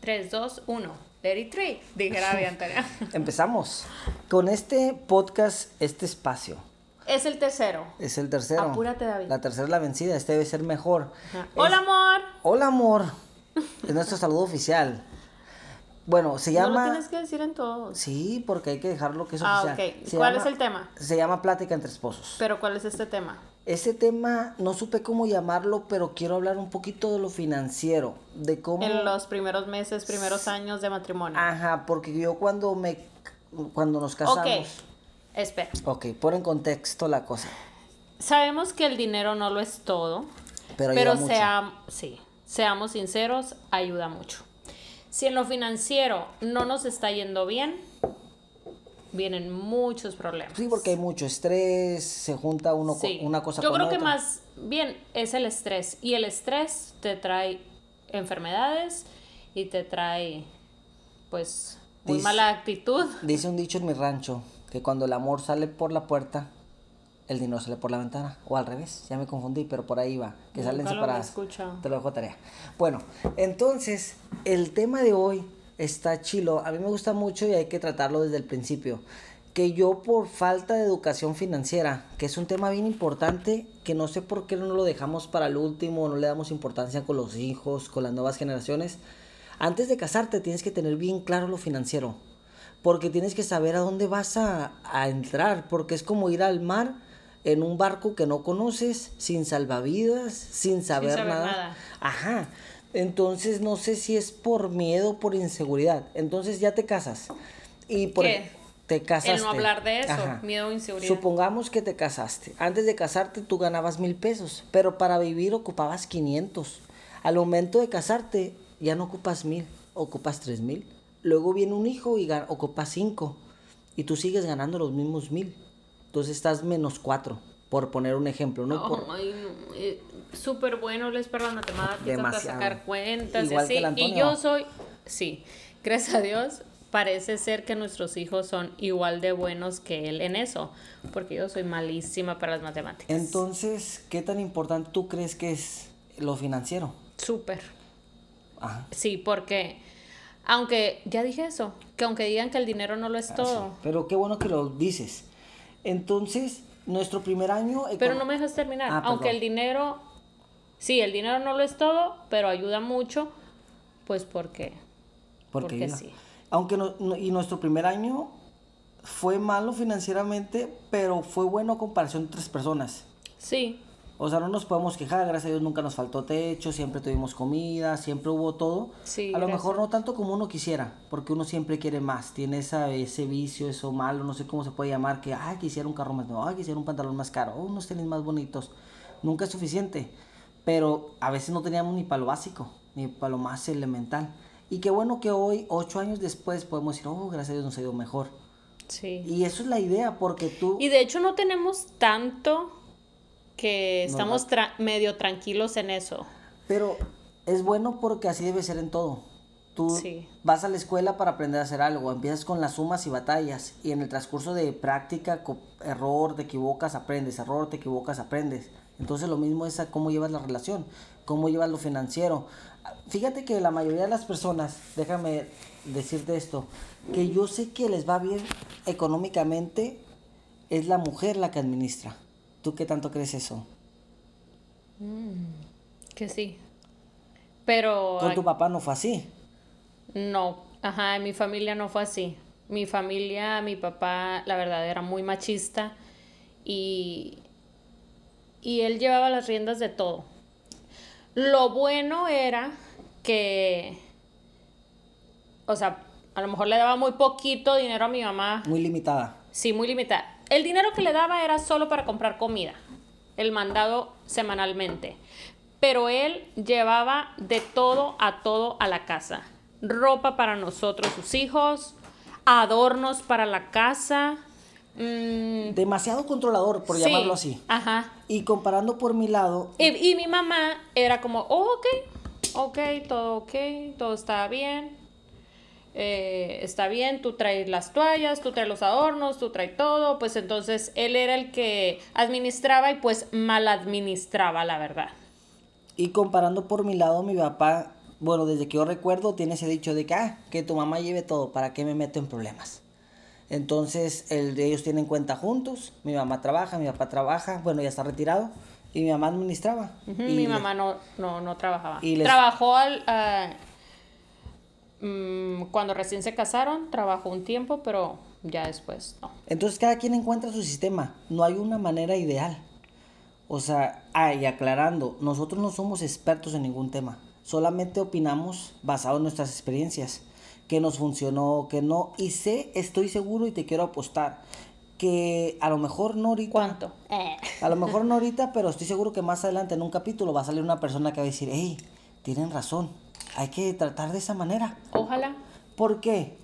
3, 2, 1. Let it dijera Antonia. Empezamos con este podcast, este espacio. Es el tercero. Es el tercero. Apúrate, David. La tercera es la vencida, este debe ser mejor. Es- Hola, amor. Hola, amor. Es nuestro saludo oficial. Bueno, se No llama... lo tienes que decir en todos. Sí, porque hay que dejarlo que es Ah, oficial. ok. Se ¿Cuál llama- es el tema? Se llama Plática entre esposos. Pero ¿cuál es este tema? Ese tema no supe cómo llamarlo, pero quiero hablar un poquito de lo financiero, de cómo... En los primeros meses, primeros años de matrimonio. Ajá, porque yo cuando me... Cuando nos ok. casamos... Espera. Ok, pon en contexto la cosa. Sabemos que el dinero no lo es todo. Pero, Pero ayuda mucho. sea, sí, seamos sinceros, ayuda mucho. Si en lo financiero no nos está yendo bien, vienen muchos problemas. Sí, porque hay mucho estrés, se junta uno Sí. una cosa Yo con creo que otra. más bien es el estrés. Y el estrés te trae enfermedades y te trae, pues, muy Dis- mala actitud. Dice un dicho en mi rancho que cuando el amor sale por la puerta, el dinero sale por la ventana. O al revés, ya me confundí, pero por ahí va, que salen Nunca lo había separadas. escuchado. Te lo dejo tarea. Bueno, entonces, el tema de hoy está chilo. A mí me gusta mucho y hay que tratarlo desde el principio. Que yo por falta de educación financiera, que es un tema bien importante, que no sé por qué no lo dejamos para el último, no le damos importancia con los hijos, con las nuevas generaciones. Antes de casarte tienes que tener bien claro lo financiero, porque tienes que saber a dónde vas a, a entrar, porque es como ir al mar en un barco que no conoces, sin salvavidas, sin saber, saber nada. nada. Ajá. Entonces no sé si es por miedo o por inseguridad. Entonces ya te casas. Y por ¿Qué? te casaste. El no hablar de eso, Ajá. miedo o inseguridad. Supongamos que te casaste. Antes de casarte tú ganabas mil pesos, pero para vivir ocupabas 500. Al momento de casarte ya no ocupas mil, ocupas tres mil. Luego viene un hijo y ocupas cinco. Y tú sigues ganando los mismos mil. Entonces estás menos cuatro, por poner un ejemplo. ¿no? Por- Ay, no, eh, súper bueno les para las matemáticas, para sacar cuentas y Igual así. Y yo soy, sí, gracias a Dios, parece ser que nuestros hijos son igual de buenos que él en eso, porque yo soy malísima para las matemáticas. Entonces, ¿qué tan importante tú crees que es lo financiero? Súper. Ajá. Sí, porque aunque, ya dije eso, que aunque digan que el dinero no lo es todo, Pero qué bueno que lo dices. Entonces, nuestro primer año... pero no me dejas terminar, Ah, aunque el dinero, sí, el dinero no lo es todo, pero ayuda mucho, pues porque, Porque, sí. Aunque no, no- y nuestro primer año fue malo financieramente, pero fue bueno a comparación de otras personas. Sí, O sea, no nos podemos quejar, gracias a Dios nunca nos faltó techo, siempre tuvimos comida, siempre hubo todo. Sí, a lo gracias. mejor no tanto como uno quisiera, porque uno siempre quiere más, tiene esa, ese vicio, eso malo, no sé cómo se puede llamar, que, ay, quisiera un carro más nuevo, ay, quisiera un pantalón más caro, oh, unos tenis más bonitos. Nunca es suficiente, pero a veces no teníamos ni para lo básico, ni para lo más elemental. Y qué bueno que hoy, ocho años después, podemos decir, oh, gracias a Dios nos ha ido mejor. sí. Y eso es la idea, porque tú... Y de hecho no tenemos tanto que estamos tra- medio tranquilos en eso. Pero es bueno porque así debe ser en todo. Tú Sí. vas a la escuela para aprender a hacer algo, empiezas con las sumas y batallas y en el transcurso de práctica, error, te equivocas, aprendes, error, te equivocas, aprendes. Entonces lo mismo es a cómo llevas la relación, cómo llevas lo financiero. Fíjate que la mayoría de las personas, déjame decirte esto, que yo sé que les va bien económicamente, es la mujer la que administra. ¿Tú qué tanto crees eso? Que sí. Pero Con tu papá no fue así. no, ajá, en mi familia no fue así. Mi familia, mi papá, la verdad, era muy machista y, y él llevaba las riendas de todo. Lo bueno era que, o sea, a lo mejor le daba muy poquito dinero a mi mamá Muy limitada. Sí, muy limitada. El dinero que le daba era solo para comprar comida, el mandado semanalmente. Pero él llevaba de todo a todo a la casa. Ropa para nosotros, sus hijos, adornos para la casa. Mm, demasiado controlador, por sí, llamarlo así. Ajá. Y comparando por mi lado, Y, y mi mamá era como, oh, ok, ok, todo ok, todo está bien. eh, está bien, tú traes las toallas, tú traes los adornos, tú traes todo. Pues entonces él era el que administraba y pues mal administraba, la verdad. y comparando por mi lado, mi papá bueno, desde que yo recuerdo, tiene ese dicho de que, ah, que tu mamá lleve todo, ¿para qué me meto en problemas? Entonces, el, ellos tienen cuenta juntos, mi mamá trabaja, mi papá trabaja, bueno, ya está retirado, y mi mamá administraba. Y mi mamá no, no, no trabajaba. y les- Trabajó al, mm, cuando recién se casaron, trabajó un tiempo, pero ya después no. Entonces cada quien encuentra su sistema, no hay una manera ideal. O sea, ah, y aclarando, nosotros no somos expertos en ningún tema, solamente opinamos basado en nuestras experiencias, que nos funcionó, que no, y sé, estoy seguro y te quiero apostar, que a lo mejor no ahorita, ¿Cuánto? Eh. a lo mejor no ahorita, pero estoy seguro que más adelante en un capítulo va a salir una persona que va a decir, hey, tienen razón, hay que tratar de esa manera. Ojalá. ¿Por qué?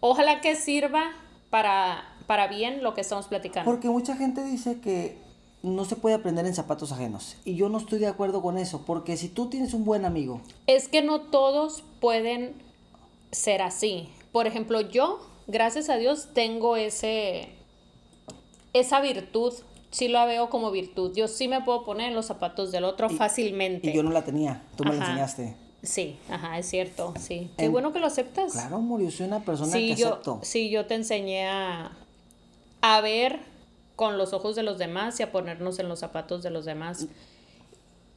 Ojalá que sirva para, para bien lo que estamos platicando. Porque mucha gente dice que no se puede aprender en zapatos ajenos. Y yo no estoy de acuerdo con eso. Porque si tú tienes un buen amigo, Es que no todos pueden ser así. Por ejemplo, yo, gracias a Dios, tengo ese esa virtud. Sí la veo como virtud. Yo sí me puedo poner en los zapatos del otro fácilmente. y yo no la tenía, tú me la enseñaste. Sí, ajá, es cierto, sí. Qué En- bueno que lo aceptas. Claro, yo soy una persona sí, que yo, acepto. sí, yo te enseñé a, a ver con los ojos de los demás y a ponernos en los zapatos de los demás.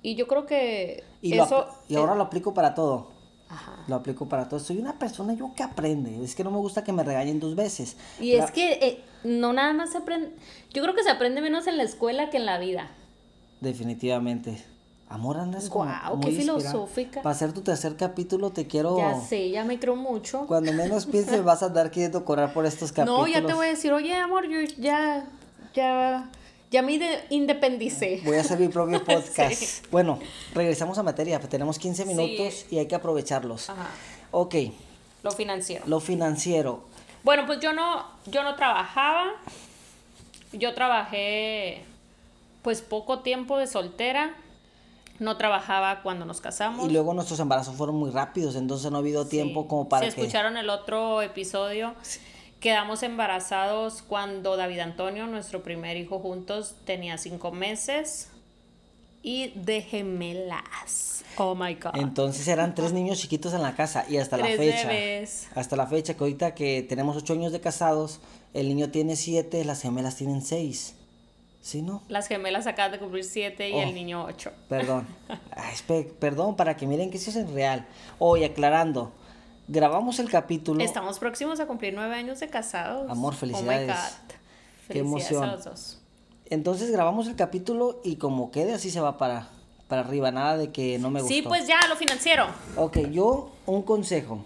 Y yo creo que Y, eso... y ahora eh, lo aplico para todo. Ajá. Lo aplico para todo. Soy una persona yo que aprende. Es que no me gusta que me regañen dos veces. Y La- es que eh, no nada más se aprende... Yo creo que se aprende menos en la escuela que en la vida. Definitivamente. Amor, andas como Guau, qué filosófica. Para hacer tu tercer capítulo te quiero... Ya sé, ya me creo mucho. Cuando menos pienses vas a andar queriendo correr por estos capítulos. No, ya te voy a decir, oye, amor, yo ya... Ya... Ya me inde- independicé. Voy a hacer mi propio podcast. Bueno, regresamos a materia. pues Tenemos 15 minutos y hay que aprovecharlos. Ajá. Ok, Lo financiero. lo financiero. Bueno, pues yo no, yo no trabajaba. Yo trabajé pues poco tiempo de soltera. No trabajaba cuando nos casamos. Y luego nuestros embarazos fueron muy rápidos, entonces no ha habido tiempo Sí. como para que... escucharon el otro episodio, quedamos embarazados cuando David Antonio, nuestro primer hijo juntos, tenía cinco meses. Y de gemelas. Oh my God. Entonces eran tres niños chiquitos en la casa y hasta Tres la fecha. bebés. Hasta la fecha, que ahorita que tenemos ocho años de casados, el niño tiene siete, las gemelas tienen seis. ¿Sí, no? Las gemelas acaban de cumplir siete y Oh. el niño ocho. Perdón. Ay, perdón, para que miren que eso es en real. Hoy, aclarando, grabamos el capítulo. Estamos próximos a cumplir nueve años de casados. Amor, Oh my felicidades. God. Qué Felicidades emoción. a los dos. Entonces grabamos el capítulo y como quede así se va para, para arriba, nada de que no me gustó. Sí, pues ya, lo financiero. Ok, yo un consejo.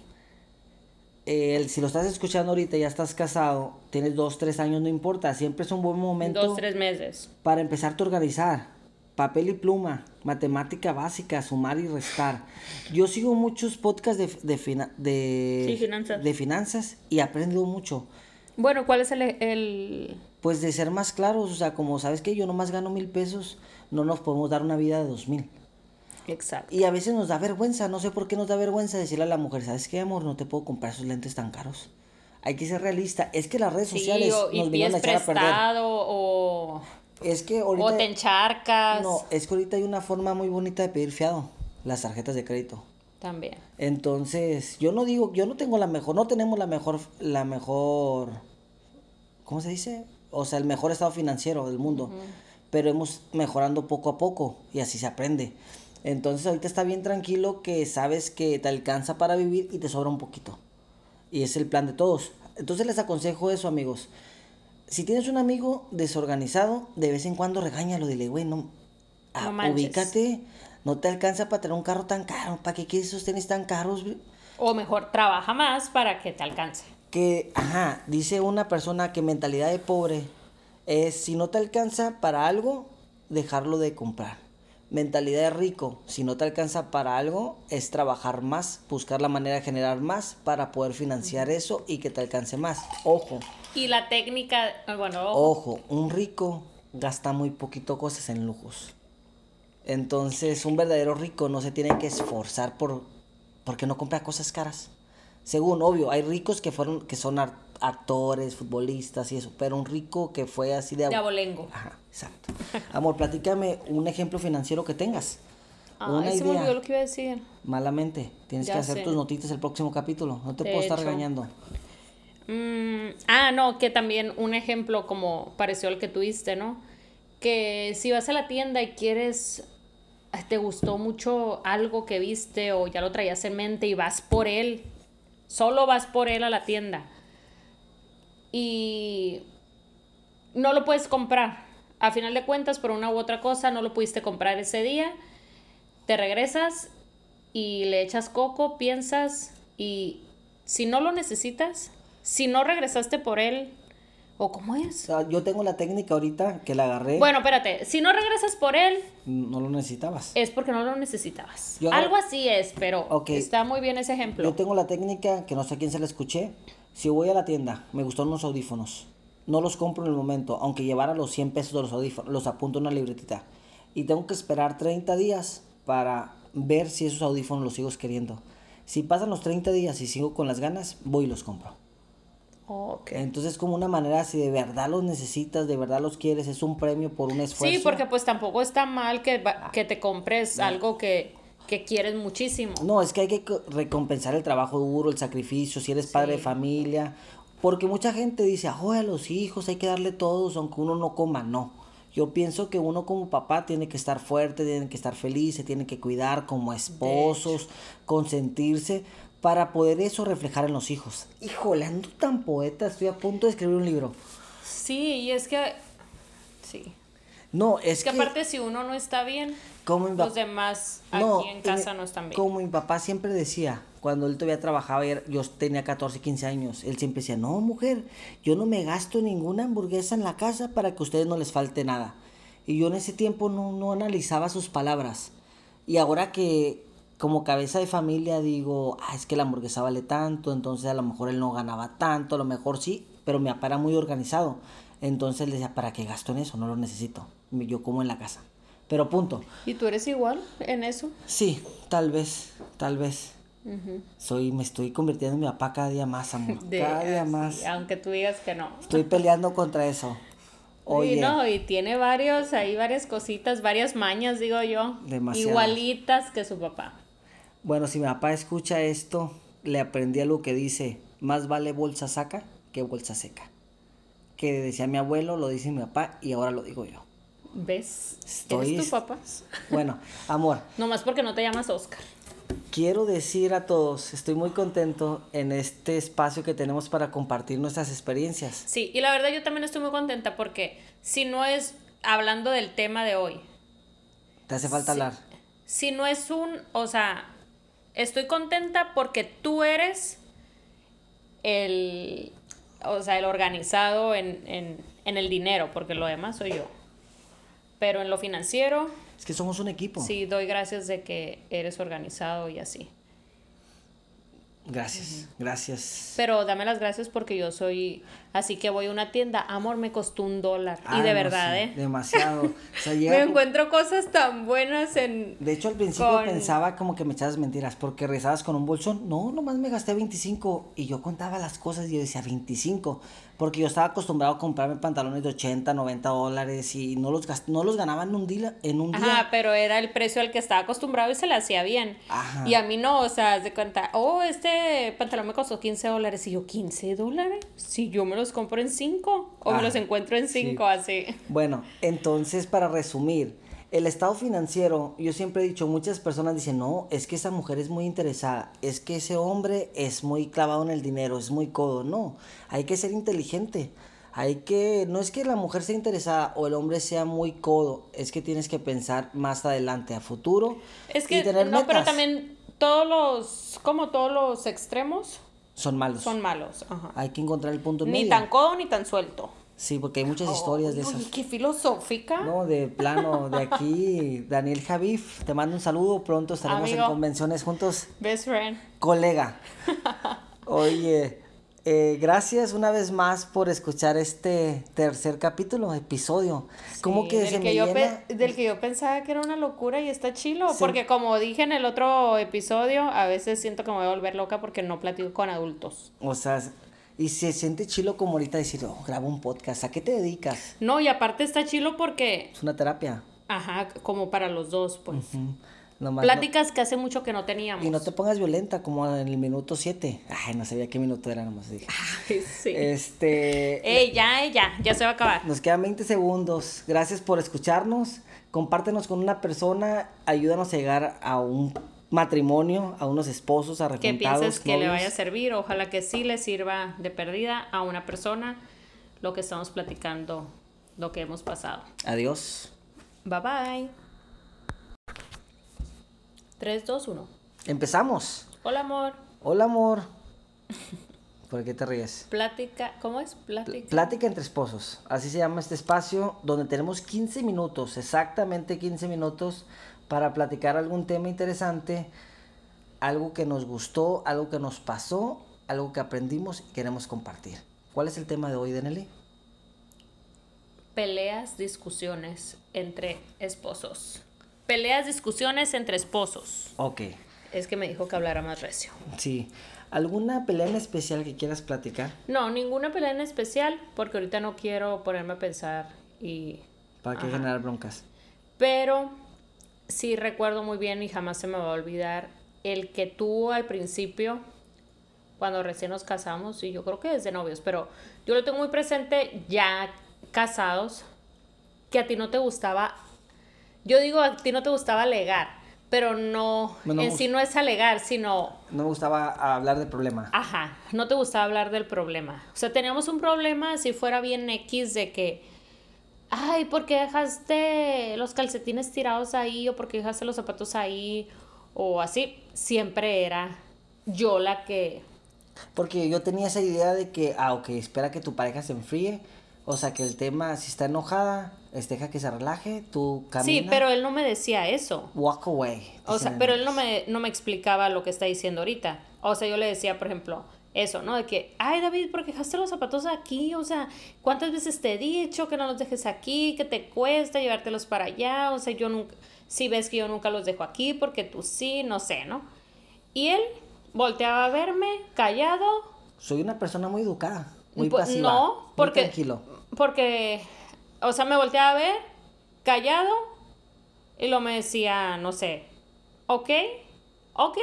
El- si lo estás escuchando ahorita, ya estás casado, tienes dos, tres años, no importa. Siempre es un buen momento Dos, tres meses. para empezarte a organizar. Papel y pluma, matemática básica, sumar y restar. Yo sigo muchos podcasts de, de, fina- de, Sí, finanzas. de finanzas y aprendo mucho. Bueno, ¿cuál es el, el... Pues de ser más claros, o sea, como sabes que yo nomás gano mil pesos, no nos podemos dar una vida de dos mil. Exacto. Y a veces nos da vergüenza, no sé por qué nos da vergüenza decirle a la mujer, ¿sabes qué, amor? No te puedo comprar esos lentes tan caros. Hay que ser realista. Es que las redes Sí, sociales o, nos vinieron a echar a perder. o, Es que o ahorita... te encharcas. No, es que ahorita hay una forma muy bonita de pedir fiado. Las tarjetas de crédito. También. Entonces, yo no digo, yo no tengo la mejor, no tenemos la mejor, la mejor, ¿cómo se dice? O sea, el mejor estado financiero del mundo. Pero hemos mejorando poco a poco y así se aprende. Entonces, ahorita está bien tranquilo que sabes que te alcanza para vivir y te sobra un poquito. Y es el plan de todos. Entonces, les aconsejo eso, amigos. Si tienes un amigo desorganizado, de vez en cuando regáñalo, dile, güey, no, ah, manches. ubícate, no te alcanza para tener un carro tan caro, ¿para qué quieres esos tenis tan caros? O mejor, trabaja más para que te alcance. Que, ajá, dice una persona que mentalidad de pobre es si no te alcanza para algo, dejarlo de comprar. Mentalidad de rico, si no te alcanza para algo, es trabajar más, buscar la manera de generar más para poder financiar eso y que te alcance más. Ojo, Y la técnica, eh, bueno, ojo, ojo, un rico gasta muy poquito cosas en lujos. Entonces, un verdadero rico no se tiene que esforzar por porque no compra cosas caras. Según, obvio, hay ricos que fueron que son actores, futbolistas y eso, pero un rico que fue así de de abolengo. Ajá, exacto. Amor, platícame un ejemplo financiero que tengas. una Ay, se me idea, olvidó lo que iba a decir. malamente, tienes Ya que hacer sé. tus notitas el próximo capítulo. No te De puedo estar hecho. regañando. Mm, ah, no, que también un ejemplo como pareció al que tuviste, ¿no? Que si vas a la tienda y quieres, te gustó mucho algo que viste o ya lo traías en mente y vas por él, solo vas por él a la tienda y no lo puedes comprar. A final de cuentas, por una u otra cosa, no lo pudiste comprar ese día, te regresas y le echas coco, piensas y si no lo necesitas, si no regresaste por él, o cómo O es. sea, yo tengo la técnica ahorita que la agarré. Bueno, espérate, si no regresas por él, No lo necesitabas. es porque no lo necesitabas. Yo Algo así es, pero Ok. está muy bien ese ejemplo. Yo tengo la técnica que no sé a quién se la escuché. Si voy a la tienda, me gustan unos audífonos. No los compro en el momento, aunque llevara los 100 pesos de los audífonos, los apunto en una libretita. Y tengo que esperar 30 días para ver si esos audífonos los sigo queriendo. Si pasan los 30 días y sigo con las ganas, voy y los compro. Entonces, como una manera, si de verdad los necesitas, de verdad los quieres, es un premio por un esfuerzo. Sí, porque pues tampoco está mal que, va- que te compres algo que, que quieres muchísimo. No, es que hay que co- recompensar el trabajo duro, el sacrificio, si eres padre de familia. Porque mucha gente dice, oh, a los hijos hay que darle todos, aunque uno no coma. No. Yo pienso que uno como papá tiene que estar fuerte, tiene que estar feliz, se tiene que cuidar como esposos, consentirse, para poder eso reflejar en los hijos. Híjole, ando tan poeta, estoy a punto de escribir un libro. Sí, y es que... Sí. No, es Es que que... aparte si uno no está bien, como los demás No, aquí en y casa me- no están bien. Como mi papá siempre decía, cuando él todavía trabajaba, yo tenía 14, 15 años, él siempre decía, no, mujer, yo no me gasto ninguna hamburguesa en la casa para que a ustedes no les falte nada. Y yo en ese tiempo no, no analizaba sus palabras. Y ahora que como cabeza de familia digo, ah, es que la hamburguesa vale tanto, entonces a lo mejor él no ganaba tanto, a lo mejor sí, pero mi papá era muy organizado. Entonces él decía, ¿para qué gasto en eso? No lo necesito. Yo como en la casa. Pero punto. ¿Y tú eres igual en eso? Sí, tal vez, tal vez. Soy, me estoy convirtiendo en mi papá cada día más, amor. De- cada día más. Aunque tú digas que no. Estoy peleando contra eso. Oye, Y no, y tiene varios, ahí varias cositas, varias mañas, digo yo. Demasiadas. Igualitas que su papá. Bueno, si mi papá escucha esto, le aprendí algo que dice, más vale bolsa saca que bolsa seca. Que decía mi abuelo, lo dice mi papá y ahora lo digo yo. ¿Ves? Estoy- ¿Eres tu papá? Bueno, amor, Nomás porque no te llamas Oscar. quiero decir a todos, estoy muy contento en este espacio que tenemos para compartir nuestras experiencias. Sí, y la verdad yo también estoy muy contenta porque si no es, hablando del tema de hoy, Te hace falta hablar. si no es un, o sea, estoy contenta porque tú eres el, o sea, el organizado en, en, en el dinero, porque lo demás soy yo. Pero en lo financiero, Es que somos un equipo. sí doy gracias de que eres organizado y así. Gracias, gracias. Pero dame las gracias porque yo soy, así que voy a una tienda, amor, me costó un dólar. Ah, y de no, verdad, sí, ¿eh? Demasiado. O sea, Me como- encuentro cosas tan buenas en... De hecho, al principio con- pensaba como que me echabas mentiras, porque rezabas con un bolsón. No, nomás me gasté 25. Y yo contaba las cosas y yo decía 25. Porque yo estaba acostumbrado a comprarme pantalones de 80, 90 dólares y no los, gast- no los ganaba en un día. En un día. Ajá, pero era el precio al que estaba acostumbrado y se le hacía bien. Ajá. Y a mí no, o sea, de cuenta, oh, este pantalón me costó 15 dólares. Y yo, ¿15 dólares? Si yo me los compro en 5 o me los encuentro en sí. 5, así. Bueno, entonces para resumir, el estado financiero, yo siempre he dicho, muchas personas dicen, no, es que esa mujer es muy interesada, es que ese hombre es muy clavado en el dinero, es muy codo. No, hay que ser inteligente. Hay que, no es que la mujer sea interesada o el hombre sea muy codo, es que tienes que pensar más adelante, a futuro. Es y que, tener no, pero también todos los, como todos los extremos, Son malos. son malos. Ajá. Hay que encontrar el punto Ni medio. tan codo ni tan suelto. Sí, porque hay muchas historias de esas. qué filosófica. No, de plano, de aquí, Daniel Javif, te mando un saludo, pronto estaremos en convenciones juntos. Best friend. Colega. Oye, eh, gracias una vez más por escuchar este tercer capítulo, episodio. Como Sí, que del se que me yo llena- del que yo pensaba que era una locura y está chilo, Sí. porque como dije en el otro episodio, a veces siento que me voy a volver loca porque no platico con adultos. O sea, y se siente chilo como ahorita decir, oh, grabo un podcast, ¿a qué te dedicas? No, y aparte está chilo porque, Es una terapia. ajá, como para los dos, pues. Mm. Nomás Pláticas que hace mucho que no teníamos. Y no te pongas violenta como en el minuto 7. Ay, no sabía qué minuto era, nomás dije. Ay, sí. Este. Ey, ya, ya, ya se va a acabar. Nos quedan 20 segundos. Gracias por escucharnos. Compártenos con una persona. Ayúdanos a llegar a un matrimonio, a unos esposos Que arrepentidos. pienses que le vaya a servir. Ojalá que sí le sirva de perdida a una persona lo que estamos platicando, lo que hemos pasado. Adiós. Bye bye. 3, 2, 1. Empezamos. Hola, amor. Hola, amor. ¿Por qué te ríes? Plática, ¿cómo es? Plática. Plática entre esposos. Así se llama este espacio donde tenemos 15 minutos, exactamente 15 minutos, para platicar algún tema interesante, algo que nos gustó, algo que nos pasó, algo que aprendimos y queremos compartir. ¿Cuál es el tema de hoy, Deneli? Peleas, discusiones entre esposos. Peleas, discusiones entre esposos. Ok, Es que me dijo que hablara más recio. sí. ¿Alguna pelea en especial que quieras platicar? No, ninguna pelea en especial, porque ahorita no quiero ponerme a pensar y... ¿Para qué Ajá. generar broncas? Pero sí recuerdo muy bien y jamás se me va a olvidar el que tú al principio, cuando recién nos casamos, y yo creo que desde novios, pero yo lo tengo muy presente ya casados, que a ti no te gustaba, yo digo a ti no te gustaba alegar, pero no, en sí no es alegar, sino No me gustaba hablar del problema. Ajá, no te gustaba hablar del problema. O sea, teníamos un problema si fuera bien X de que, ay, ¿por qué dejaste los calcetines tirados ahí? O ¿por qué dejaste los zapatos ahí? O así. Siempre era yo la que... Porque yo tenía esa idea de que, ah, ok, espera que tu pareja se enfríe. O sea, que el tema, si está enojada, este, deja que se relaje, tú camina. Sí, pero él no me decía eso. Walk away. O sea, pero él no me, no me explicaba lo que está diciendo ahorita. O sea, yo le decía, por ejemplo, eso, ¿no? De que, ay, David, ¿por qué dejaste los zapatos aquí? O sea, ¿cuántas veces te he dicho que no los dejes aquí? Que te cuesta llevártelos para allá? O sea, yo nunca, si ves que yo nunca los dejo aquí, porque tú sí, no sé, ¿no? Y él volteaba a verme, callado, Soy una persona muy educada, muy Pues, pasiva. no, muy porque- tranquilo. Porque, o sea, me volteaba a ver, callado, y lo me decía, no sé, ok, ok.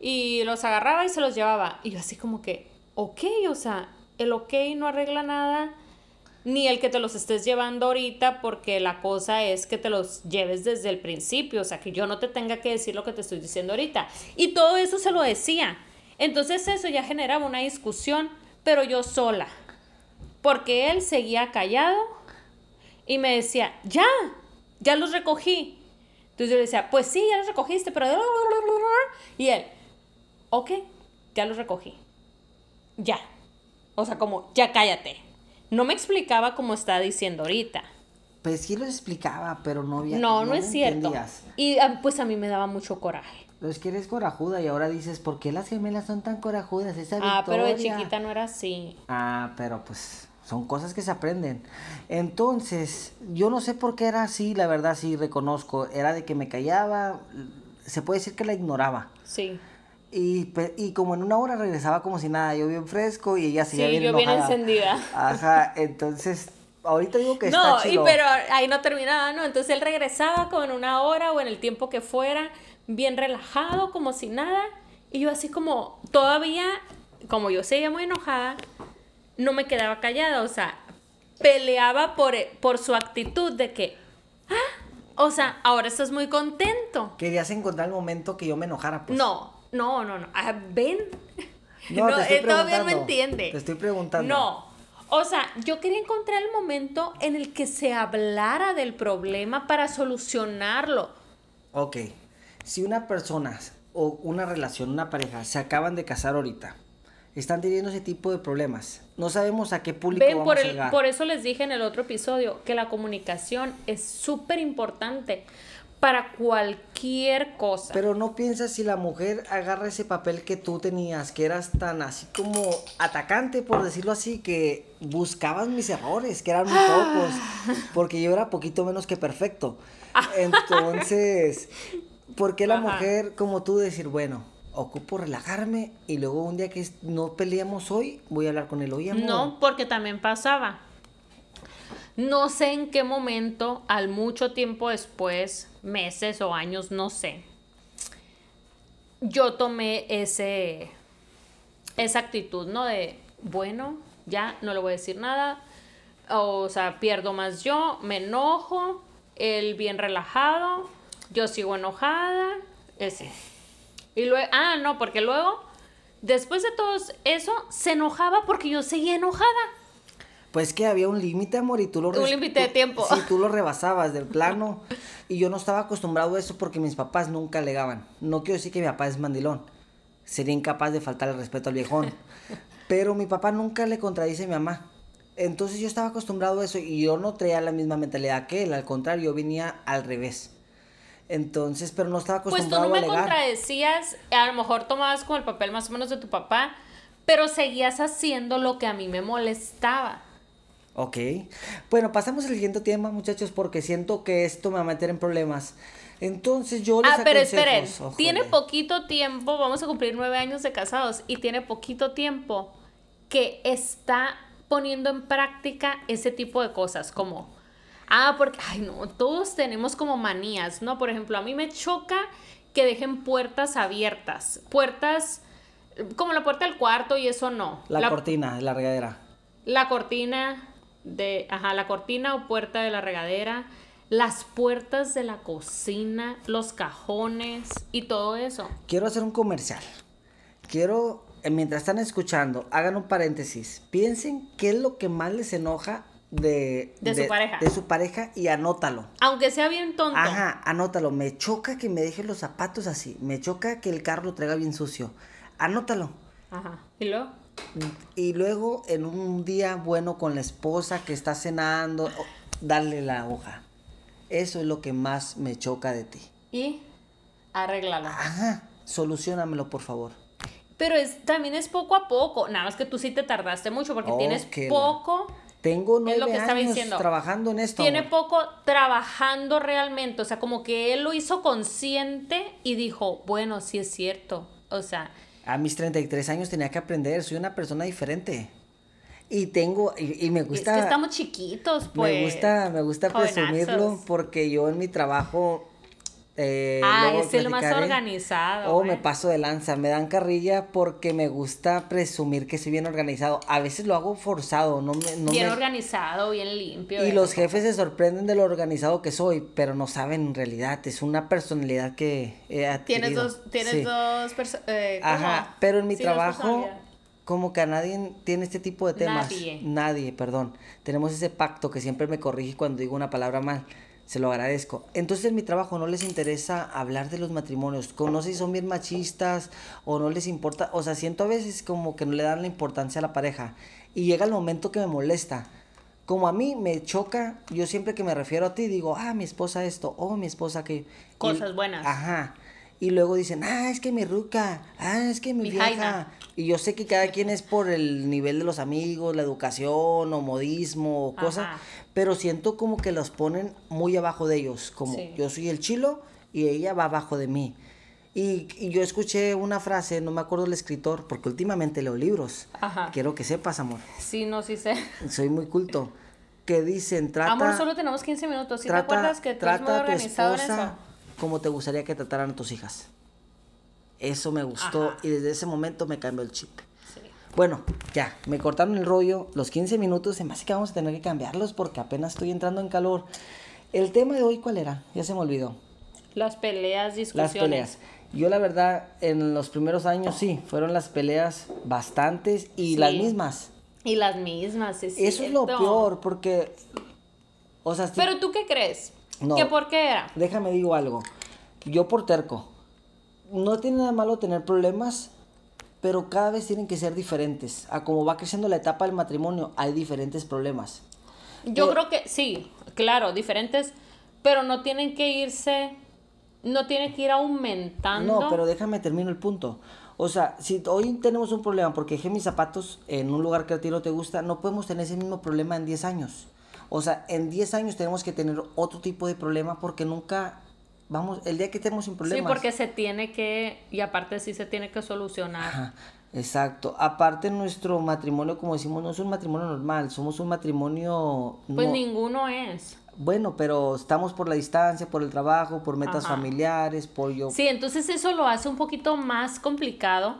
Y los agarraba y se los llevaba. Y yo así como que, ok, o sea, el ok no arregla nada, ni el que te los estés llevando ahorita, porque la cosa es que te los lleves desde el principio, o sea, que yo no te tenga que decir lo que te estoy diciendo ahorita. Y todo eso se lo decía. Entonces eso ya generaba una discusión, pero yo sola porque él seguía callado y me decía, ya, ya los recogí. Entonces yo le decía, pues sí, ya los recogiste, pero... Y él, ok, ya los recogí. Ya. O sea, como, ya cállate. No me explicaba como está diciendo ahorita. Pues sí lo explicaba, pero no había. No, no, lo es cierto. entendías. Y ah, pues a mí me daba mucho coraje. Pero es que eres corajuda y ahora dices, ¿por qué las gemelas son tan corajudas? Esa Ah, pero de chiquita no era así. Ah, pero pues son cosas que se aprenden. Entonces, yo no sé por qué era así, la verdad sí reconozco. Era de que me callaba, se puede decir que la ignoraba. Sí. Y, y como en una hora regresaba como si nada, yo bien fresco y ella Sí, seguía bien yo bien encendida. Ajá, entonces, ahorita digo que No, está y chido. pero ahí no terminaba, ¿no? Entonces él regresaba como en una hora o en el tiempo que fuera, bien relajado, como si nada. Y yo así como, todavía, como yo seguía muy enojada, no me quedaba callada, o sea, peleaba por, por su actitud de que, ah, o sea, ahora estás muy contento. Querías encontrar el momento que yo me enojara, pues. No, no, no, no. Ah, ven. No, te estoy él todavía no entiende. Te estoy preguntando. No. O sea, yo quería encontrar el momento en el que se hablara del problema para solucionarlo. Ok, si una persona o una relación, una pareja, se acaban de casar ahorita, están teniendo ese tipo de problemas, no sabemos a qué público Ven, vamos por, a llegar. por eso les dije en el otro episodio que la comunicación es súper importante para cualquier cosa. Pero no piensas si la mujer agarra ese papel que tú tenías, que eras tan así como atacante, por decirlo así, que buscabas mis errores, que eran muy Ah. pocos, porque yo era poquito menos que perfecto. Entonces, ¿por qué la Ajá. mujer como tú decir, bueno, ocupo relajarme y luego un día que no peleamos hoy, voy a hablar con él hoy, amor? No, porque también pasaba. No sé en qué momento, al mucho tiempo después, meses o años, no sé, yo tomé ese, esa actitud, ¿no? De, bueno, ya no le voy a decir nada, o sea, pierdo más yo, me enojo, él bien relajado, yo sigo enojada, ese. Y luego, ah, no, porque luego, después de todo eso, se enojaba porque yo seguía enojada. Pues que había un límite, amor, y tú lo... Un límite de tiempo. Sí, tú lo rebasabas del plano. y yo no estaba acostumbrado a eso porque mis papás nunca alegaban. No quiero decir que mi papá es mandilón. Sería incapaz de faltar el respeto al viejón. Pero mi papá nunca le contradice a mi mamá. Entonces yo estaba acostumbrado a eso y yo no traía la misma mentalidad que él. Al contrario, yo venía al revés. Entonces, pero no estaba acostumbrado a Pues tú no me contradecías, a lo mejor tomabas como el papel más o menos de tu papá, pero seguías haciendo lo que a mí me molestaba. Ok. Bueno, pasamos al siguiente tema, muchachos, porque siento que esto me va a meter en problemas. Entonces yo les Ah, pero esperen, tiene poquito tiempo, vamos a cumplir nueve años de casados, y tiene poquito tiempo que está poniendo en práctica ese tipo de cosas, como, ah, porque, ay no, todos tenemos como manías, ¿no? Por ejemplo, a mí me choca que dejen puertas abiertas, puertas como la puerta del cuarto y eso no. La, la cortina, la regadera. La cortina de, ajá, la cortina o puerta de la regadera, las puertas de la cocina, los cajones y todo eso. Quiero hacer un comercial. Quiero, eh, mientras están escuchando, hagan un paréntesis. Piensen qué es lo que más les enoja de, de, su pareja. De su pareja y anótalo. Aunque sea bien tonto. Ajá, anótalo. Me choca que me deje los zapatos así. Me choca que el carro lo traiga bien sucio. Anótalo. Ajá. ¿Y luego? Y luego en un día bueno con la esposa que está cenando, darle la hoja. Eso es lo que más me choca de ti. Y arréglalo. Ajá, solucionamelo por favor. Pero es, también es poco a poco, nada más que tú sí te tardaste mucho porque tienes poco... Tengo nueve lo que años diciendo. trabajando en esto. Tiene poco trabajando realmente, o sea, como que él lo hizo consciente y dijo, bueno, sí es cierto, o sea, a mis 33 años tenía que aprender, soy una persona diferente. Y tengo, y, me gusta... Es que estamos chiquitos, pues. Me gusta, me gusta presumirlo porque yo en mi trabajo eh, ah, es el más organizado. O me paso de lanza, me dan carrilla porque me gusta presumir que soy bien organizado. A veces lo hago forzado, no me... No bien organizado, bien limpio. Y los jefes se sorprenden de lo organizado que soy, pero no saben en realidad, es una personalidad que he adquirido. Tienes dos, tienes dos eh, Ajá, pero en mi trabajo como que a nadie tiene este tipo de temas. Nadie. Nadie, perdón. Tenemos ese pacto que siempre me corrige cuando digo una palabra mal se lo agradezco. Entonces en mi trabajo no les interesa hablar de los matrimonios, no sé si son bien machistas o no les importa, o sea, siento a veces como que no le dan la importancia a la pareja y llega el momento que me molesta. Como a mí me choca, yo siempre que me refiero a ti digo, ah, mi esposa esto, oh, mi esposa que... Cosas buenas. Ajá. Y luego dicen, ah, es que mi ruca, ah, es que mi, vieja. Y yo sé que cada quien es por el nivel de los amigos, la educación o modismo o cosas, pero siento como que los ponen muy abajo de ellos, como yo soy el chilo y ella va abajo de mí. Y, yo escuché una frase, no me acuerdo el escritor, porque últimamente leo libros. Ajá. Quiero que sepas, amor. Sí, no, sí sé. Soy muy culto. Que dicen, trata... Amor, solo tenemos 15 minutos. ¿Sí te acuerdas que tú eres muy organizado en eso? Como te gustaría que trataran a tus hijas. Eso me gustó y desde ese momento me cambió el chip. Bueno, ya, me cortaron el rollo. Los 15 minutos, me hace que vamos a tener que cambiarlos porque apenas estoy entrando en calor. El tema de hoy, ¿cuál era? Ya se me olvidó. Las peleas, discusiones. Las peleas. Yo la verdad, en los primeros años sí, fueron las peleas bastantes y las mismas. Y las mismas, es Eso es lo peor, porque... O sea, Pero tú qué crees? No. ¿Qué por qué era? Déjame digo algo. Yo por terco. No tiene nada malo tener problemas, pero cada vez tienen que ser diferentes. A como va creciendo la etapa del matrimonio, hay diferentes problemas. Yo creo que sí, claro, diferentes, pero no tienen que irse, no tienen que ir aumentando. No, pero déjame termino el punto. O sea, si hoy tenemos un problema porque dejé mis zapatos en un lugar que a ti no te gusta, no podemos tener ese mismo problema en 10 años. O sea, en 10 años tenemos que tener otro tipo de problema porque nunca vamos, el día que estemos sin problemas. Sí, porque se tiene que, y aparte sí se tiene que solucionar. Exacto. Aparte nuestro matrimonio, como decimos, no es un matrimonio normal, somos un matrimonio... Pues no- ninguno es. Bueno, pero estamos por la distancia, por el trabajo, por metas Ajá. familiares, por yo... Sí, entonces eso lo hace un poquito más complicado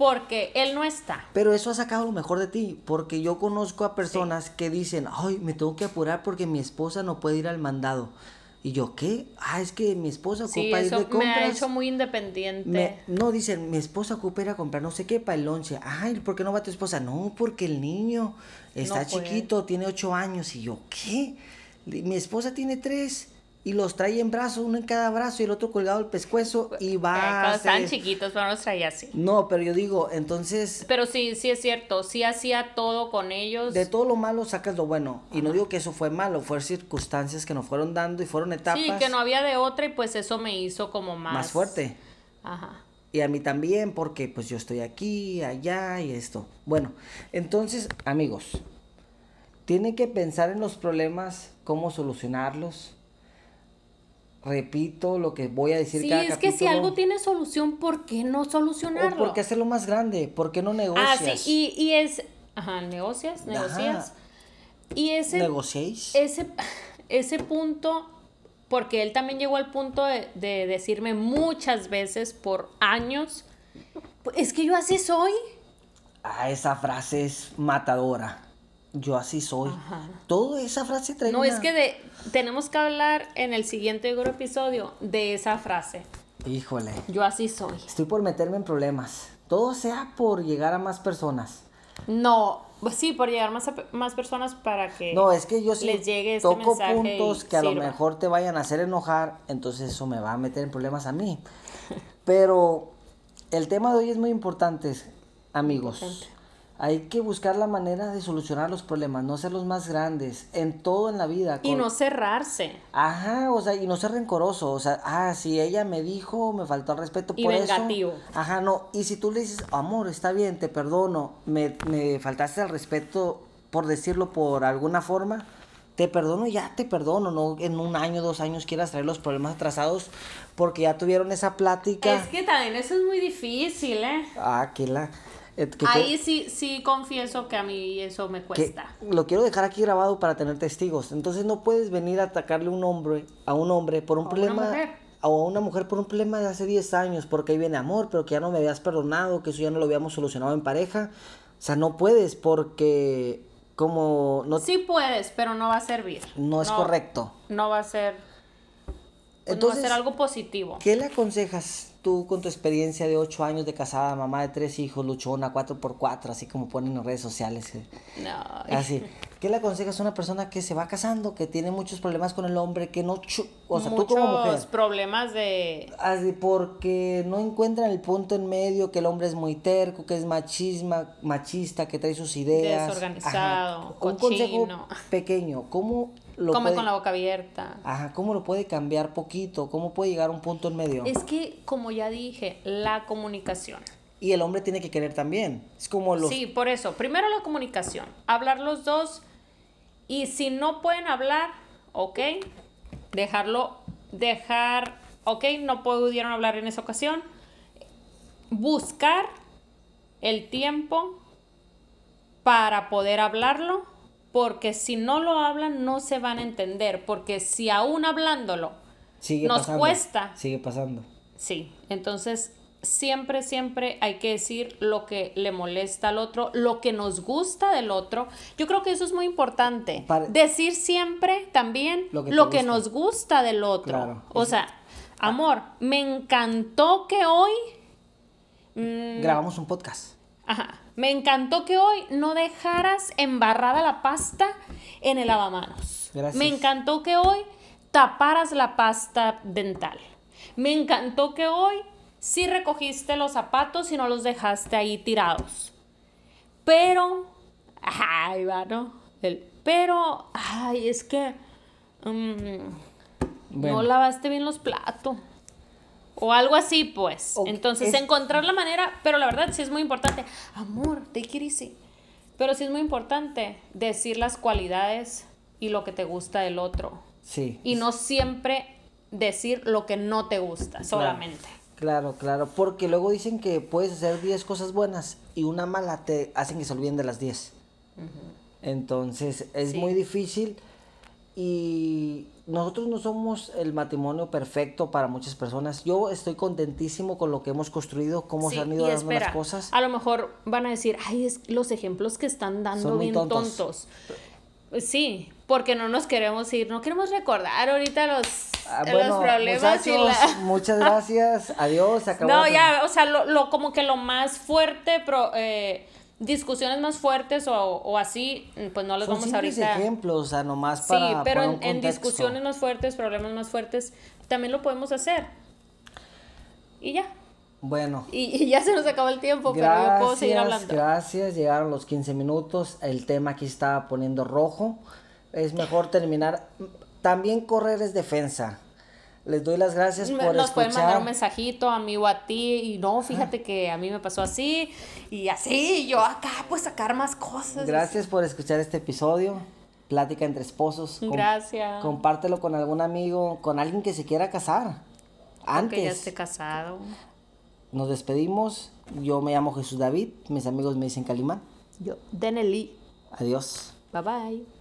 porque él no está. Pero eso ha sacado lo mejor de ti, porque yo conozco a personas que dicen, ay, me tengo que apurar porque mi esposa no puede ir al mandado. Y yo, ¿qué? Ah, es que mi esposa ocupa Sí, ir eso de me compras. ha hecho muy independiente. Me- no, dicen, mi esposa ocupa ir a comprar no sé qué para el lonche. Ay, ¿por qué no va tu esposa? No, porque el niño está No chiquito, tiene ocho años. Y yo, ¿qué? Mi esposa tiene tres y los trae en brazos, uno en cada brazo y el otro colgado al pescuezo y va Ay, a Cuando estaban hacer- chiquitos, pero no los traía así. No, pero yo digo, entonces, Pero sí, sí es cierto, sí hacía todo con ellos. de todo lo malo sacas lo bueno. Y no digo que eso fue malo, fueron circunstancias que nos fueron dando y fueron etapas sí, que no había de otra y pues eso me hizo como más... más fuerte. Ajá. Y a mí también, porque pues yo estoy aquí, allá y esto. Bueno, entonces, amigos, tienen que pensar en los problemas, cómo solucionarlos. Repito lo que voy a decir Sí, cada es que si algo tiene solución, ¿por qué no O solucionarlo? por qué hacerlo más grande, ¿por qué no Ah, negocias? sí, y, y es... Ajá, negocias, negocias. Y ese... ¿Negociéis? ese, ese punto, porque él también llegó al punto de, de decirme muchas veces por años, "Pues, es que yo así soy. Ah, esa frase es matadora. Yo así soy. Ajá. Toda esa frase trae No, una- es que de, tenemos que hablar en el siguiente episodio de esa frase. Híjole. Yo así soy. Estoy por meterme en problemas. Todo sea por llegar a más personas. No, pues sí, por llegar más, a más personas para que No, es que yo sí les llegue este toco mensaje puntos que a lo mejor te vayan a hacer enojar, entonces eso me va a meter en problemas a mí. Pero el tema de hoy es muy importante, amigos. Importante. Hay que buscar la manera de solucionar los problemas, no hacerlos más grandes, en todo en la vida. Y no cerrarse. Ajá, o sea, y no ser rencoroso, o sea, ah, si ella me dijo, me faltó el respeto Y por vengativo. eso. Ajá, no, y si tú le dices, amor, está bien, te perdono, me, me faltaste el respeto por decirlo por alguna forma, te perdono, ya te perdono, no en un año, dos años quieras traer los problemas atrasados porque ya tuvieron esa plática. Es que también eso es muy difícil, ¿eh? Ah, que la... eh, que- Ahí sí, sí confieso que a mí eso me que cuesta. lo quiero dejar aquí grabado para tener testigos. Entonces no puedes venir a atacarle a un hombre, a un hombre por un una problema mujer. o a una mujer por un problema de hace 10 años, porque ahí viene amor, pero que ya no me habías perdonado, que eso ya no lo habíamos solucionado en pareja. O sea, no puedes porque como no Sí puedes, pero no va a servir. no es correcto. No va a ser. Entonces, no va a ser algo positivo. ¿Qué le aconsejas tú con tu experiencia de 8 años de casada, mamá de tres hijos, luchona, 4x4, así como ponen en redes sociales? eh? No. Así. ¿Qué le aconsejas a una persona que se va casando, que tiene muchos problemas con el hombre, que no... O sea, tú como mujer. Muchos problemas de. Así, porque no encuentran el punto en medio, que el hombre es muy terco, que es machisma, machista, que trae sus ideas. Desorganizado, Un consejo cochino. pequeño, ¿cómo lo come puede... con la boca abierta. Ajá, ¿cómo lo puede cambiar poquito? ¿Cómo puede llegar a un punto en medio? Es que, como ya dije, la comunicación. Y el hombre tiene que querer también. Es como los... Sí, por eso. Primero la comunicación. Hablar los dos. Y si no pueden hablar, ok. Dejarlo. Dejar. Ok, no pudieron hablar en esa ocasión. Buscar el tiempo para poder hablarlo. Porque si no lo hablan, no se van a entender. Porque si aún hablándolo Sigue nos pasando. cuesta. Sigue pasando. Sí, entonces siempre, siempre hay que decir lo que le molesta al otro, lo que nos gusta del otro. Yo creo que eso es muy importante. Para- Decir siempre también Lo lo que nos gusta del otro. Claro, O sea, amor, me encantó que hoy... mm, Grabamos un podcast. Ajá. Me encantó que hoy no dejaras embarrada la pasta en el lavamanos. Gracias. Me encantó que hoy taparas la pasta dental. Me encantó que hoy sí recogiste los zapatos y no los dejaste ahí tirados. Pero, ay, va, ¿no? El, pero, ay, es que mm, Bueno. no lavaste bien los platos. O algo así, pues. Entonces, es- encontrar la manera, pero la verdad sí es muy importante. Amor, take it easy. Pero sí es muy importante decir las cualidades y lo que te gusta del otro. Sí. Y no siempre decir lo que no te gusta solamente. Claro, claro, porque luego dicen que puedes hacer 10 cosas buenas y una mala te hacen que se olviden de las 10. Entonces es Sí. muy difícil y nosotros no somos el matrimonio perfecto para muchas personas. Yo estoy contentísimo con lo que hemos construido, cómo Sí, se han ido dando espera, las cosas. A lo mejor van a decir, ay, es los ejemplos que están dando Son bien tontos. tontos. Sí, porque no nos queremos ir, no queremos recordar ahorita los, Ah, los problemas y muchachos, la... muchas gracias. Adiós. acabó No, ya, o sea, lo, lo- como que lo más fuerte, pro- eh, discusiones más fuertes o, o así, pues no las Son vamos ahorita. ejemplos, o sea, nomás Sí, para pero poner en, en discusiones más fuertes, problemas más fuertes, también lo podemos hacer. Y ya. Bueno, Y, y ya se nos acabó el tiempo, pero yo puedo seguir Gracias, hablando. Gracias, llegaron los 15 minutos. El tema aquí estaba poniendo rojo. Es mejor terminar. También correr es defensa. Les doy las gracias por Nos pueden mandar un escuchar. mensajito a mí o a ti y no, fíjate que a mí me pasó así y así, y yo acá pues sacar más cosas. Gracias por escuchar este episodio. Plática entre esposos. Com- Gracias. Compártelo con algún amigo, con alguien que se quiera casar. Aunque ya Antes. esté casado. Nos despedimos. Yo me llamo Jesús David. Mis amigos me dicen Calimán. Yo, Deneli. Adiós. Bye bye.